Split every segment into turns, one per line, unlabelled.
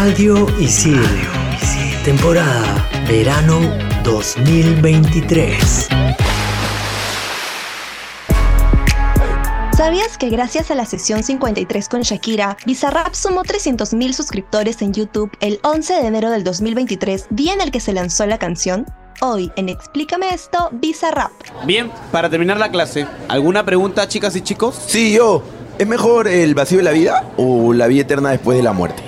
Radio Isil. Temporada Verano 2023.
¿Sabías que gracias a la sesión 53 con Shakira, Bizarrap sumó 300.000 suscriptores en YouTube el 11 de enero del 2023, día en el que se lanzó la canción? Hoy en Explícame esto, Bizarrap.
Bien, para terminar la clase, ¿alguna pregunta, chicas y chicos?
Sí, yo. ¿Es mejor el vacío de la vida o la vida eterna después de la muerte?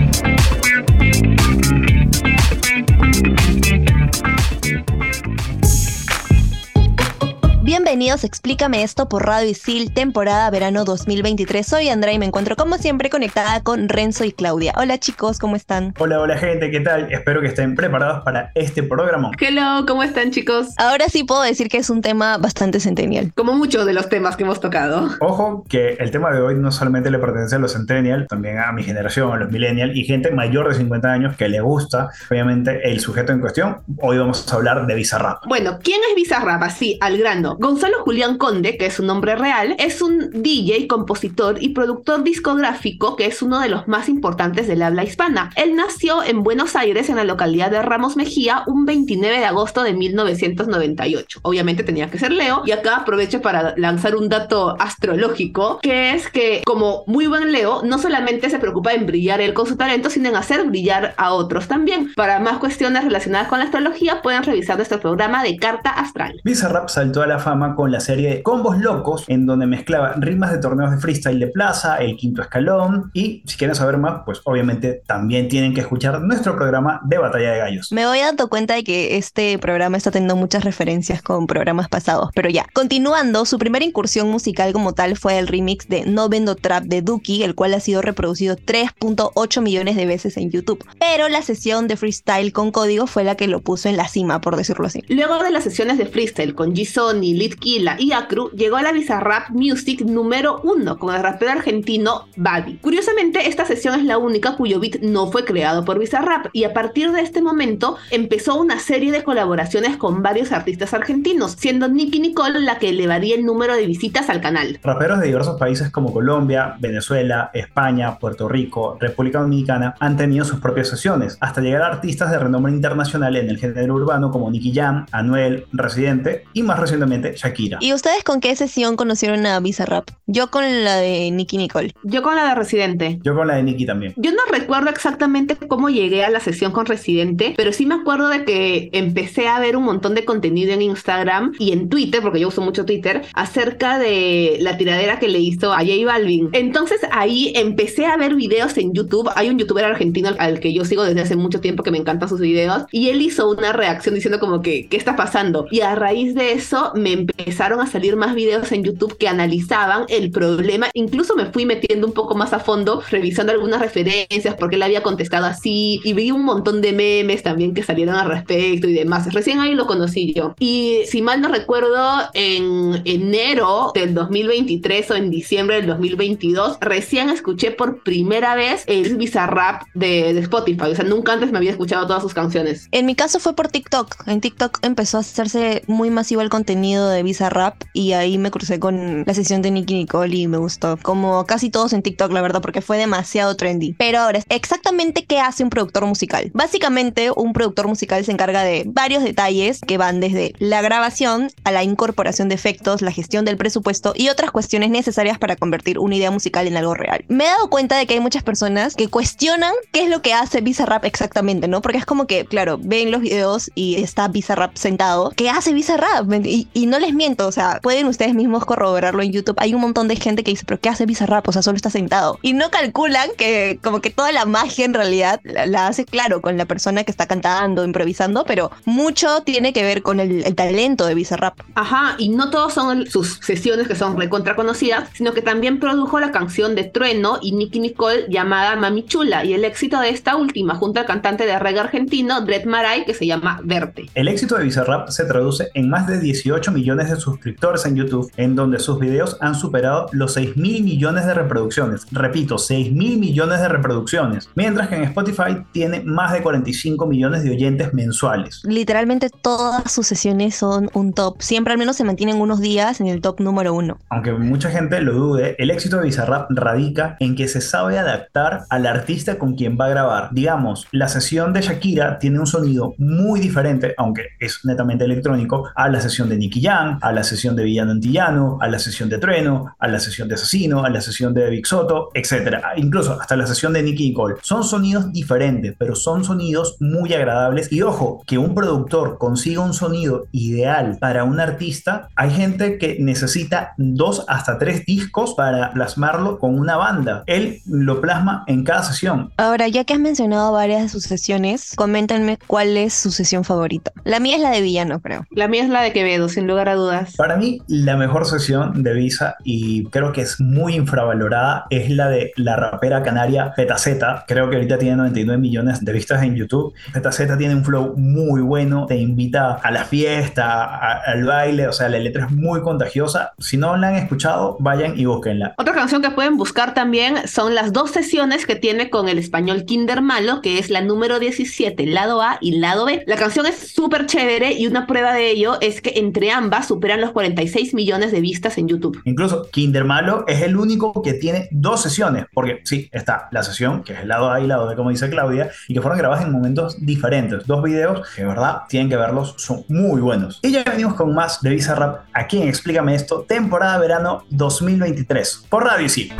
Bienvenidos, a explícame esto por Radio Isil, temporada verano 2023. Soy Andrea y me encuentro como siempre conectada con Renzo y Claudia. Hola chicos, ¿cómo están?
Hola, hola gente, ¿qué tal? Espero que estén preparados para este programa.
Hello, ¿cómo están chicos?
Ahora sí puedo decir que es un tema bastante centennial.
Como muchos de los temas que hemos tocado.
Ojo que el tema de hoy no solamente le pertenece a los centennial, también a mi generación, a los millennial y gente mayor de 50 años que le gusta, obviamente, el sujeto en cuestión. Hoy vamos a hablar de Bizarrap.
Bueno, ¿quién es Bizarrap? Así, al grano. Gonzalo Julián Conde, que es su nombre real, es un DJ, compositor y productor discográfico que es uno de los más importantes del habla hispana. Él nació en Buenos Aires, en la localidad de Ramos Mejía, un 29 de agosto de 1998. Obviamente tenía que ser Leo, y acá aprovecho para lanzar un dato astrológico, que es que como muy buen Leo, no solamente se preocupa en brillar él con su talento, sino en hacer brillar a otros también. Para más cuestiones relacionadas con la astrología, pueden revisar nuestro programa de Carta Astral.
Bizarrap saltó a la fama con la serie Combos Locos, en donde mezclaba rimas de torneos de freestyle de plaza, el quinto escalón, y si quieren saber más, pues obviamente también tienen que escuchar nuestro programa de Batalla de Gallos.
Me voy dando cuenta de que este programa está teniendo muchas referencias con programas pasados, pero ya. Continuando, su primera incursión musical como tal fue el remix de No Vendo Trap de Duki, el cual ha sido reproducido 3.8 millones de veces en YouTube. Pero la sesión de freestyle con código fue la que lo puso en la cima, por decirlo así.
Luego de las sesiones de freestyle con G-Sony, Litkila y Acru, llegó a la Bizarrap Music número 1 con el rapero argentino Buddy. Curiosamente, esta sesión es la única cuyo beat no fue creado por Bizarrap y a partir de este momento empezó una serie de colaboraciones con varios artistas argentinos, siendo Nicky Nicole la que elevaría el número de visitas al canal.
Raperos de diversos países como Colombia, Venezuela, España, Puerto Rico, República Dominicana han tenido sus propias sesiones, hasta llegar a artistas de renombre internacional en el género urbano como Nicky Jam, Anuel, Residente y más recientemente Shakira.
¿Y ustedes con qué sesión conocieron a Bizarrap? Yo con la de Nicky Nicole.
Yo con la de Residente.
Yo con la de Nicky también.
Yo no recuerdo exactamente cómo llegué a la sesión con Residente, pero sí me acuerdo de que empecé a ver un montón de contenido en Instagram y en Twitter, porque yo uso mucho Twitter, acerca de la tiradera que le hizo a J Balvin. Entonces ahí empecé a ver videos en YouTube. Hay un youtuber argentino al que yo sigo desde hace mucho tiempo que me encantan sus videos y él hizo una reacción diciendo como que, ¿qué está pasando? Y a raíz de eso me empezaron a salir más videos en YouTube que analizaban el problema. Incluso me fui metiendo un poco más a fondo, revisando algunas referencias, porque él había contestado así, y vi un montón de memes también que salieron al respecto y demás. Recién ahí lo conocí yo. Y si mal no recuerdo, en enero del 2023 o en diciembre del 2022, recién escuché por primera vez el Bizarrap de, de Spotify. O sea, nunca antes me había escuchado todas sus canciones.
En mi caso fue por TikTok. En TikTok empezó a hacerse muy masivo el contenido de Bizarrap y ahí me crucé con la sesión de Nicky Nicole y me gustó. Como casi todos en TikTok, la verdad, porque fue demasiado trendy. Pero ahora, exactamente qué hace un productor musical. Básicamente, un productor musical se encarga de varios detalles que van desde la grabación a la incorporación de efectos, la gestión del presupuesto y otras cuestiones necesarias para convertir una idea musical en algo real. Me he dado cuenta de que hay muchas personas que cuestionan qué es lo que hace Bizarrap exactamente, ¿no? Porque es como que, claro, ven los videos y está Bizarrap sentado. ¿Qué hace Bizarrap? Y, y no les miento, o sea, pueden ustedes mismos corroborarlo en YouTube. Hay un montón de gente que dice, pero ¿qué hace Bizarrap? O sea, solo está sentado. Y no calculan que como que toda la magia en realidad la, la hace, claro, con la persona que está cantando, improvisando, pero mucho tiene que ver con el, el talento de Bizarrap.
Ajá, y no todos son sus sesiones que son recontra conocidas, sino que también produjo la canción de Trueno y Nicky Nicole llamada Mami Chula y el éxito de esta última junto al cantante de reggae argentino Dred Maray que se llama Verte.
El éxito de Bizarrap se traduce en más de 18 millones de suscriptores en YouTube, en donde sus videos han superado los 6 mil millones de reproducciones. Repito, 6 mil millones de reproducciones, mientras que en Spotify tiene más de 45 millones de oyentes mensuales.
Literalmente todas sus sesiones son un top. Siempre al menos se mantienen unos días en el top número uno.
Aunque mucha gente lo dude, el éxito de Bizarrap radica en que se sabe adaptar al artista con quien va a grabar. Digamos, la sesión de Shakira tiene un sonido muy diferente, aunque es netamente electrónico, a la sesión de Nicky Jam, a la sesión de Villano Antillano, a la sesión de Trueno, a la sesión de Asesino, a la sesión de Big Soto, etc. Incluso hasta la sesión de Nicky Nicole. Son sonidos diferentes, pero son sonidos muy agradables. Y ojo, que un productor consiga un sonido ideal para un artista, hay gente que necesita dos hasta tres discos para plasmarlo con una banda. Él lo plasma en cada sesión.
Ahora, ya que has mencionado varias de sus sesiones, coméntenme cuál es su sesión favorita. La mía es la de villano, creo.
La mía es la de Quevedo, sin lugar a dudas.
Para mí, la mejor sesión de Visa, y creo que es muy infravalorada, es la de la rapera canaria Petaceta. Creo que ahorita tiene 99 millones de vistas en YouTube. Petaceta tiene un flow muy bueno, te invita a la fiesta, a- al baile, o sea, la letra es muy contagiosa. Si no la han escuchado, vayan y búsquenla.
Otra canción que pueden buscar también son las dos sesiones que tiene con el español Kinder Malo, que es la número 17, lado A y lado B. La canción es súper chévere y una prueba de ello es que entre ambas superan los 46 millones de vistas en YouTube.
Incluso Kinder Malo es el único que tiene dos sesiones, porque sí, está la sesión, que es el lado A y el lado B, como dice Claudia, y que fueron grabadas en momentos diferentes. Dos videos que, de verdad, tienen que verlos, son muy buenos. Y ya venimos con más de Bizarrap aquí en Explícame Esto, temporada verano 2023, por Radio Isil.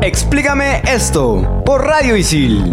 Explícame esto por Radio Isil.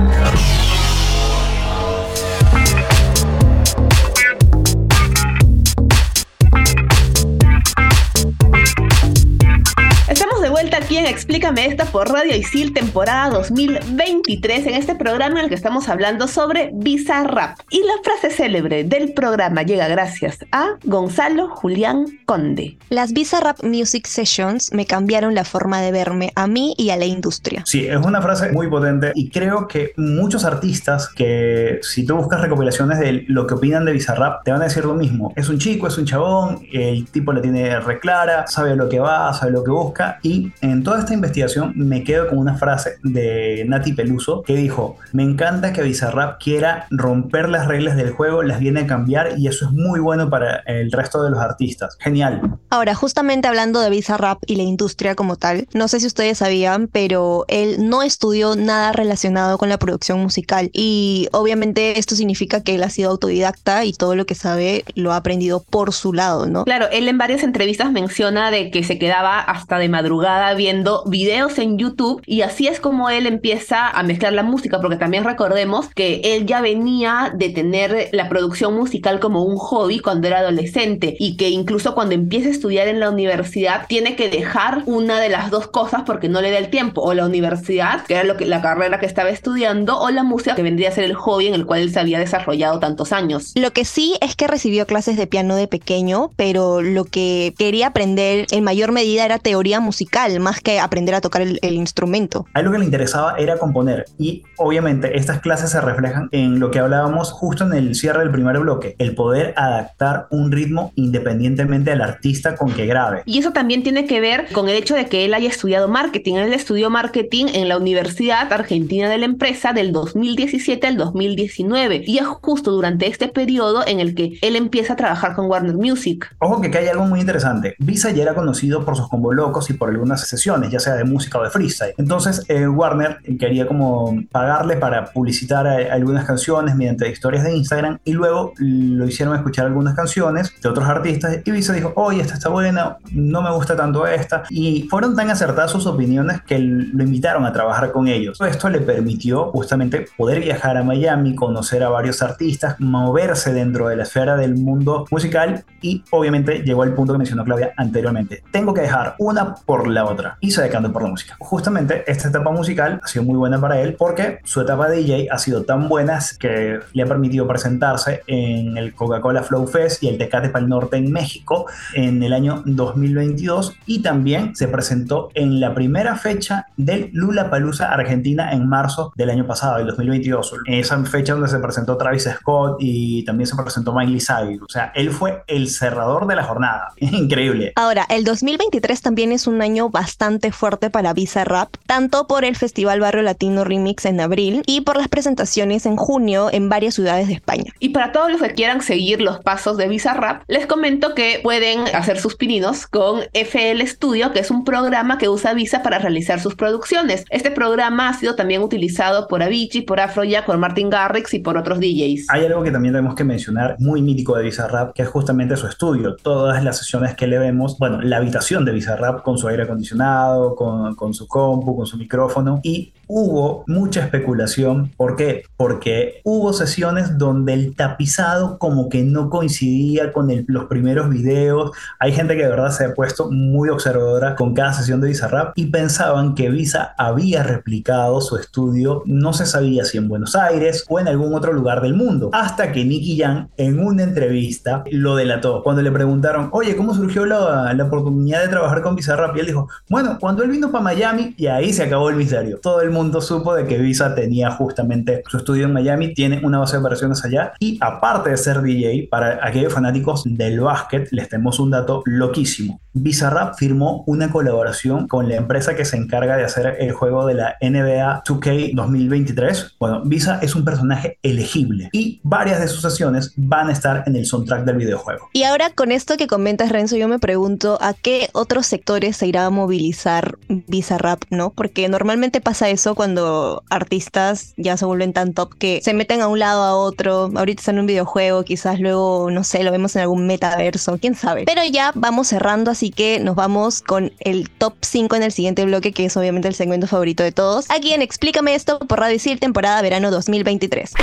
En Explícame esta por Radio Isil, temporada 2023, en este programa en el que estamos hablando sobre Bizarrap. Y la frase célebre del programa llega gracias a Gonzalo Julián Conde.
Las Bizarrap Music Sessions me cambiaron la forma de verme a mí y a la industria.
Sí, es una frase muy potente y creo que muchos artistas que si tú buscas recopilaciones de lo que opinan de Bizarrap, te van a decir lo mismo. Es un chico, es un chabón, el tipo la tiene reclara, sabe a lo que va, sabe lo que busca y en toda esta investigación me quedo con una frase de Nati Peluso que dijo, me encanta que Bizarrap quiera romper las reglas del juego, las viene a cambiar y eso es muy bueno para el resto de los artistas. Genial.
Ahora, justamente hablando de Bizarrap y la industria como tal, no sé si ustedes sabían, pero él no estudió nada relacionado con la producción musical y obviamente esto significa que él ha sido autodidacta y todo lo que sabe lo ha aprendido por su lado, ¿no?
Claro, él en varias entrevistas menciona de que se quedaba hasta de madrugada viendo videos en YouTube y así es como él empieza a mezclar la música, porque también recordemos que él ya venía de tener la producción musical como un hobby cuando era adolescente y que incluso cuando empieza a estudiar en la universidad tiene que dejar una de las dos cosas porque no le da el tiempo, o la universidad, que era lo que, la carrera que estaba estudiando, o la música, que vendría a ser el hobby en el cual él se había desarrollado tantos años.
Lo que sí es que recibió clases de piano de pequeño, pero lo que quería aprender en mayor medida era teoría musical, más que aprender a tocar el, el instrumento.
A él lo que le interesaba era componer y obviamente estas clases se reflejan en lo que hablábamos justo en el cierre del primer bloque, el poder adaptar un ritmo independientemente del artista con que grabe.
Y eso también tiene que ver con el hecho de que él haya estudiado marketing. Él estudió marketing en la Universidad Argentina de la Empresa del 2017 al 2019. Y es justo durante este periodo en el que él empieza a trabajar con Warner Music.
Ojo que acá hay algo muy interesante. Visa ya era conocido por sus combo locos y por algunas sesiones, canciones, ya sea de música o de freestyle. Entonces eh, Warner quería como pagarle para publicitar a- algunas canciones mediante historias de Instagram y luego lo hicieron escuchar algunas canciones de otros artistas y Visa dijo, oye, esta está buena, no me gusta tanto esta. Y fueron tan acertadas sus opiniones que lo invitaron a trabajar con ellos. Esto le permitió justamente poder viajar a Miami, conocer a varios artistas, moverse dentro de la esfera del mundo musical y obviamente llegó al punto que mencionó Claudia anteriormente. Tengo que dejar una por la otra y se decantó por la música. Justamente esta etapa musical ha sido muy buena para él porque su etapa de DJ ha sido tan buena que le ha permitido presentarse en el Coca-Cola Flow Fest y el Tecate Pal Norte en México en el año 2022 y también se presentó en la primera fecha del Lula Palusa Argentina en marzo del año pasado, el 2022. Esa fecha donde se presentó Travis Scott y también se presentó Miley Cyrus. O sea, él fue el cerrador de la jornada. Increíble.
Ahora, el 2023 también es un año bastante fuerte para Visa Rap, tanto por el Festival Barrio Latino Remix en abril y por las presentaciones en junio en varias ciudades de España.
Y para todos los que quieran seguir los pasos de Bizarrap, les comento que pueden hacer sus pininos con FL Studio, que es un programa que usa Visa para realizar sus producciones. Este programa ha sido también utilizado por Avicii, por Afrojack, por Martin Garrix y por otros DJs.
Hay algo que también tenemos que mencionar, muy mítico de Bizarrap, que es justamente su estudio. Todas las sesiones que le vemos, bueno, la habitación de Bizarrap con su aire acondicionado, con, con su compu, con su micrófono y hubo mucha especulación. ¿Por qué? Porque hubo sesiones donde el tapizado como que no coincidía con los primeros videos. Hay gente que de verdad se ha puesto muy observadora con cada sesión de Bizarrap y pensaban que Visa había replicado su estudio, no se sabía si en Buenos Aires o en algún otro lugar del mundo. Hasta que Nicky Jam en una entrevista lo delató. Cuando le preguntaron, oye, ¿cómo surgió la, la oportunidad de trabajar con Bizarrap? Y él dijo, bueno, cuando él vino para Miami y ahí se acabó el misterio. Todo el mundo supo de que Visa tenía justamente su estudio en Miami, tiene una base de operaciones allá y aparte de ser DJ, para aquellos fanáticos del básquet, les tenemos un dato loquísimo. Bizarrap firmó una colaboración con la empresa que se encarga de hacer el juego de la NBA 2K 2023. Bueno, Visa es un personaje elegible y varias de sus sesiones van a estar en el soundtrack del videojuego.
Y ahora con esto que comentas Renzo, yo me pregunto a qué otros sectores se irá a movilizar Bizarrap, ¿no? Porque normalmente pasa eso cuando artistas ya se vuelven tan top que se meten a un lado a otro. Ahorita están en un videojuego, quizás luego, no sé, lo vemos en algún metaverso, quién sabe. Pero ya vamos cerrando, así que nos vamos con el top 5 en el siguiente bloque, que es obviamente el segmento favorito de todos. Aquí en Explícame esto por Radio Isil, temporada verano 2023.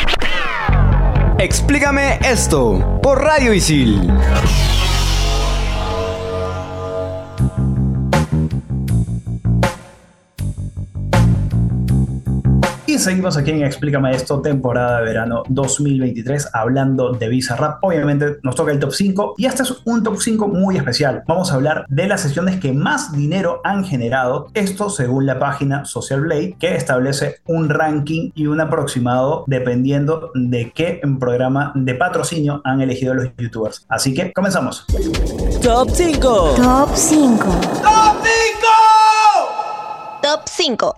Explícame esto por Radio Isil.
Seguimos aquí en Explícame esto, temporada de verano 2023, hablando de Bizarrap. Obviamente nos toca el top 5 y este es un top 5 muy especial. Vamos a hablar de las sesiones que más dinero han generado. Esto según la página Social Blade, que establece un ranking y un aproximado dependiendo de qué programa de patrocinio han elegido los youtubers. Así que comenzamos.
Top 5.
Top 5.
Top 5.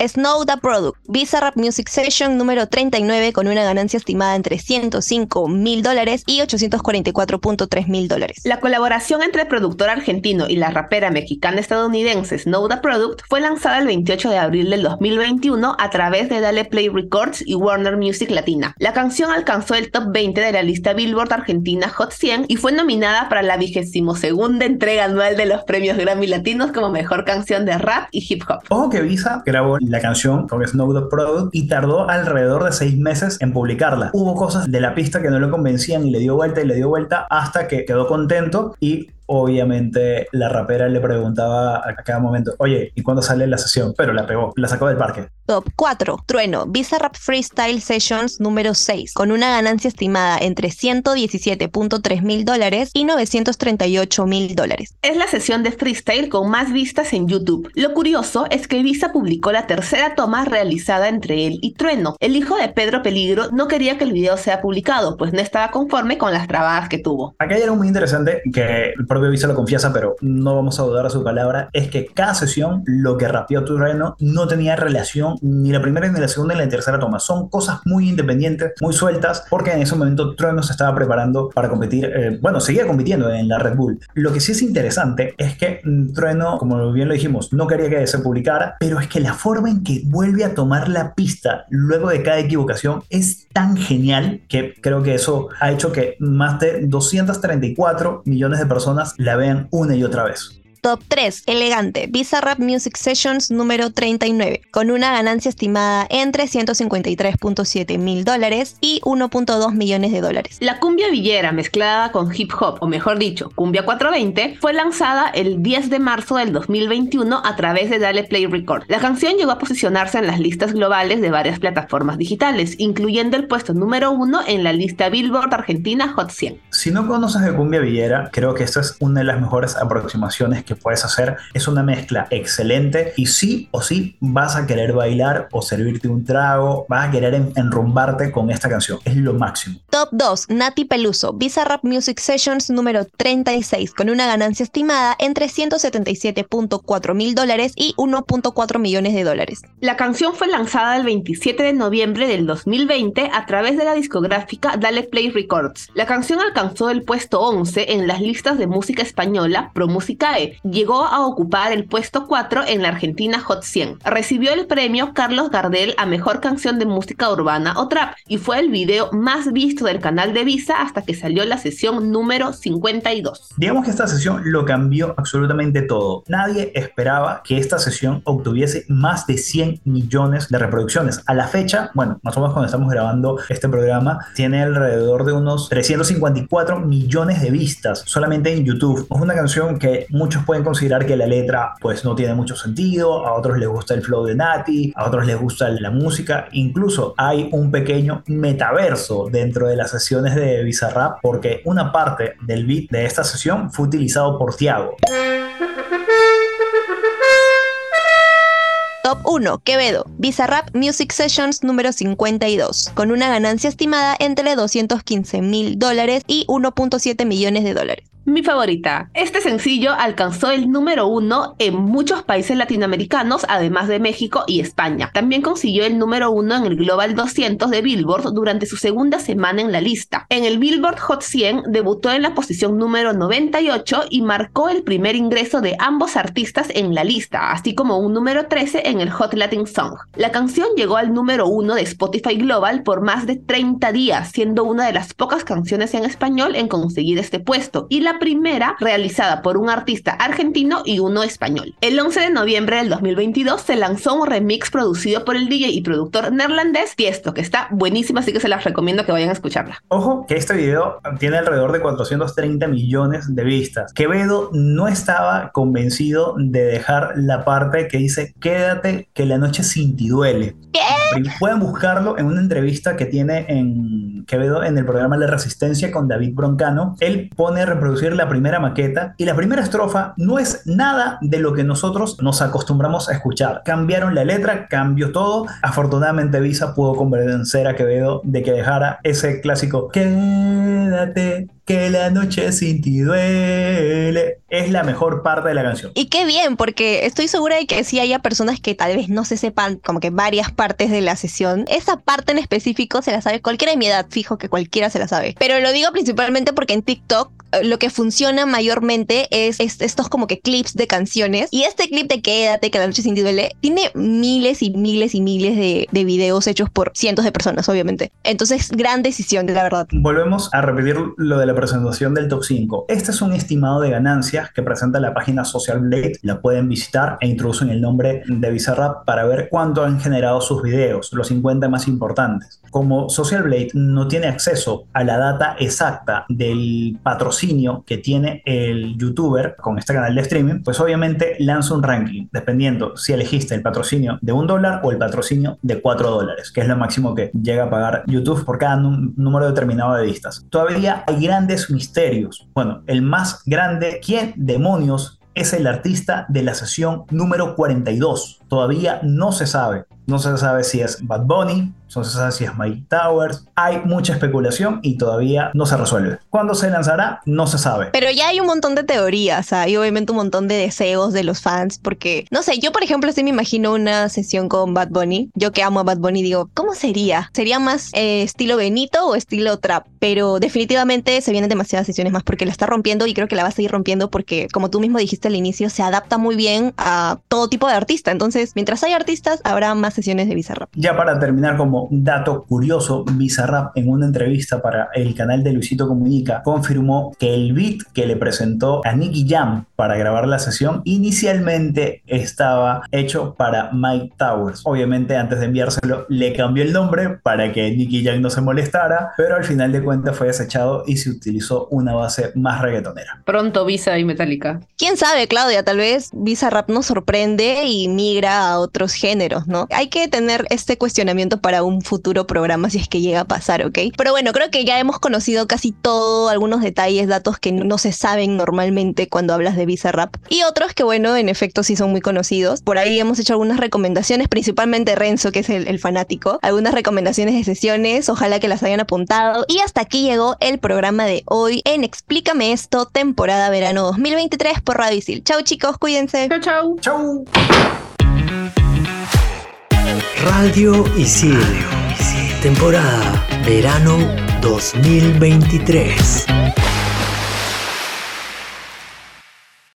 Snow the Product. Bizarrap Music Session número 39 con una ganancia estimada entre 105 mil dólares y 844.3 mil dólares.
La colaboración entre el productor argentino y la rapera mexicana estadounidense Snow the Product fue lanzada el 28 de abril del 2021 a través de Dale Play Records y Warner Music Latina. La canción alcanzó el top 20 de la lista Billboard Argentina Hot 100 y fue nominada para la vigésimo segunda entrega anual de los premios Grammy Latinos como mejor canción de rap y hip hop.
Ojo que Grabó la canción con Snow the Product y tardó alrededor de seis meses en publicarla. Hubo cosas de la pista que no lo convencían y le dio vuelta y le dio vuelta hasta que quedó contento y obviamente la rapera le preguntaba a cada momento, oye, ¿y cuándo sale la sesión? Pero la pegó, la sacó del parque.
Top 4. Trueno. Bizarrap Freestyle Sessions número 6 con una ganancia estimada entre 117.3 mil dólares y 938 mil dólares.
Es la sesión de freestyle con más vistas en YouTube. Lo curioso es que Visa publicó la tercera toma realizada entre él y Trueno. El hijo de Pedro Peligro no quería que el video sea publicado, pues no estaba conforme con las trabadas que tuvo.
Acá hay algo muy interesante que el propio Visa lo confiesa, pero no vamos a dudar de su palabra, es que cada sesión lo que rapeó Trueno no tenía relación ni la primera ni la segunda ni la tercera toma. Son cosas muy independientes, muy sueltas, porque en ese momento Trueno se estaba preparando para competir, eh, bueno, seguía compitiendo en la Red Bull. Lo que sí es interesante es que mm, Trueno, como bien lo dijimos, no quería que se publicara, pero es que la forma en que vuelve a tomar la pista luego de cada equivocación es tan genial que creo que eso ha hecho que más de 234 millones de personas la vean una y otra vez.
Top 3, elegante, Bizarrap Music Sessions número 39, con una ganancia estimada entre 153.7 mil dólares y 1.2 millones de dólares.
La cumbia villera mezclada con hip hop, o mejor dicho, cumbia 420, fue lanzada el 10 de marzo del 2021 a través de Dale Play Record. La canción llegó a posicionarse en las listas globales de varias plataformas digitales, incluyendo el puesto número 1 en la lista Billboard Argentina Hot 100.
Si no conoces de cumbia villera, creo que esta es una de las mejores aproximaciones que puedes hacer. Es una mezcla excelente y sí o sí vas a querer bailar o servirte un trago, vas a querer enrumbarte con esta canción. Es lo máximo.
Top 2, Nati Peluso, Bizarrap Music Sessions número 36, con una ganancia estimada entre 177.4 mil dólares y 1.4 millones de dólares.
La canción fue lanzada el 27 de noviembre del 2020 a través de la discográfica Dale Play Records. La canción alcanzó el puesto 11 en las listas de música española Pro Musicae llegó a ocupar el puesto 4 en la Argentina Hot 100. Recibió el premio Carlos Gardel a Mejor Canción de Música Urbana o Trap y fue el video más visto del canal de Visa hasta que salió la sesión número 52.
Digamos que esta sesión lo cambió absolutamente todo. Nadie esperaba que esta sesión obtuviese más de 100 millones de reproducciones. A la fecha, bueno, más o menos cuando estamos grabando este programa, tiene alrededor de unos 354 millones de vistas solamente en YouTube. Es una canción que muchos pueden considerar que la letra pues no tiene mucho sentido, a otros les gusta el flow de Nati, a otros les gusta la música, incluso hay un pequeño metaverso dentro de las sesiones de Bizarrap porque una parte del beat de esta sesión fue utilizado por Tiago.
Top 1, Quevedo, Bizarrap Music Sessions número 52, con una ganancia estimada entre 215 mil dólares y 1.7 millones de dólares.
Mi favorita. Este sencillo alcanzó el número uno en muchos países latinoamericanos, además de México y España. También consiguió el número uno en el Global 200 de Billboard durante su segunda semana en la lista. En el Billboard Hot 100 debutó en la posición número 98 y marcó el primer ingreso de ambos artistas en la lista, así como un número 13 en el Hot Latin Song. La canción llegó al número uno de Spotify Global por más de 30 días, siendo una de las pocas canciones en español en conseguir este puesto, y la primera realizada por un artista argentino y uno español. El 11 de noviembre del 2022 se lanzó un remix producido por el DJ y productor neerlandés Tiesto, que está buenísimo, así que se las recomiendo que vayan a escucharla.
Ojo que este video tiene alrededor de 430 millones de vistas. Quevedo no estaba convencido de dejar la parte que dice quédate que la noche sin ti duele.
¿Qué?
Pueden buscarlo en una entrevista que tiene en Quevedo en el programa La Resistencia con David Broncano. Él pone a reproducir la primera maqueta y la primera estrofa no es nada de lo que nosotros nos acostumbramos a escuchar. Cambiaron la letra, cambió todo. Afortunadamente Visa pudo convencer a Quevedo de que dejara ese clásico Quédate que la noche sin ti duele. Es la mejor parte de la canción.
Y qué bien, porque estoy segura de que si haya personas que tal vez no se sepan como que varias partes de la sesión, esa parte en específico se la sabe cualquiera de mi edad, fijo que cualquiera se la sabe. Pero lo digo principalmente porque en TikTok lo que funciona mayormente es, estos como que clips de canciones. Y este clip de Quédate, que la noche sin ti duele, tiene miles y miles y miles de, de videos hechos por cientos de personas, obviamente. Entonces, gran decisión, la verdad.
Volvemos a repetir lo de la presentación del top 5. Este es un estimado de ganancias que presenta la página Social Blade. La pueden visitar e introducen el nombre de Bizarrap para ver cuánto han generado sus videos, los 50 más importantes. Como Social Blade no tiene acceso a la data exacta del patrocinio que tiene el youtuber con este canal de streaming, pues obviamente lanza un ranking dependiendo si elegiste el patrocinio de un dólar o el patrocinio de 4 dólares, que es lo máximo que llega a pagar YouTube por cada número determinado de vistas. Todavía hay grandes misterios. Bueno, el más grande, ¿quién demonios es el artista de la sesión número 42? Todavía no se sabe. No se sabe si es Bad Bunny, no se sabe si es Mike Towers. Hay mucha especulación y todavía no se resuelve. ¿Cuándo se lanzará? No se sabe.
Pero ya hay un montón de teorías, hay obviamente un montón de deseos de los fans, porque, no sé, yo por ejemplo sí me imagino una sesión con Bad Bunny. Yo que amo a Bad Bunny digo, ¿cómo sería? ¿Sería más eh, estilo Benito o estilo trap? Pero definitivamente se vienen demasiadas sesiones más porque la está rompiendo y creo que la va a seguir rompiendo porque, como tú mismo dijiste al inicio, se adapta muy bien a todo tipo de artista. Entonces, mientras hay artistas, habrá más sesiones de Bizarrap.
Ya para terminar, como dato curioso, Bizarrap en una entrevista para el canal de Luisito Comunica confirmó que el beat que le presentó a Nicky Jam para grabar la sesión inicialmente estaba hecho para Mike Towers. Obviamente, antes de enviárselo, le cambió el nombre para que Nicky Jam no se molestara, pero al final de cuentas fue desechado y se utilizó una base más reggaetonera.
Pronto Visa y Metallica.
¿Quién sabe, Claudia? Tal vez Bizarrap nos sorprende y migra a otros géneros, ¿no? Hay que tener este cuestionamiento para un futuro programa si es que llega a pasar, ¿ok? Pero bueno, creo que ya hemos conocido casi todo, algunos detalles, datos que no se saben normalmente cuando hablas de Bizarrap y otros que, bueno, en efecto sí son muy conocidos. Por ahí hemos hecho algunas recomendaciones, principalmente Renzo, que es el, el fanático, algunas recomendaciones de sesiones, ojalá que las hayan apuntado. Y hasta aquí llegó el programa de hoy en Explícame esto, temporada verano 2023 por Radio Isil. Chau chicos, cuídense.
Chau, chau.
¡Chau!
Radio Isil. Temporada verano 2023.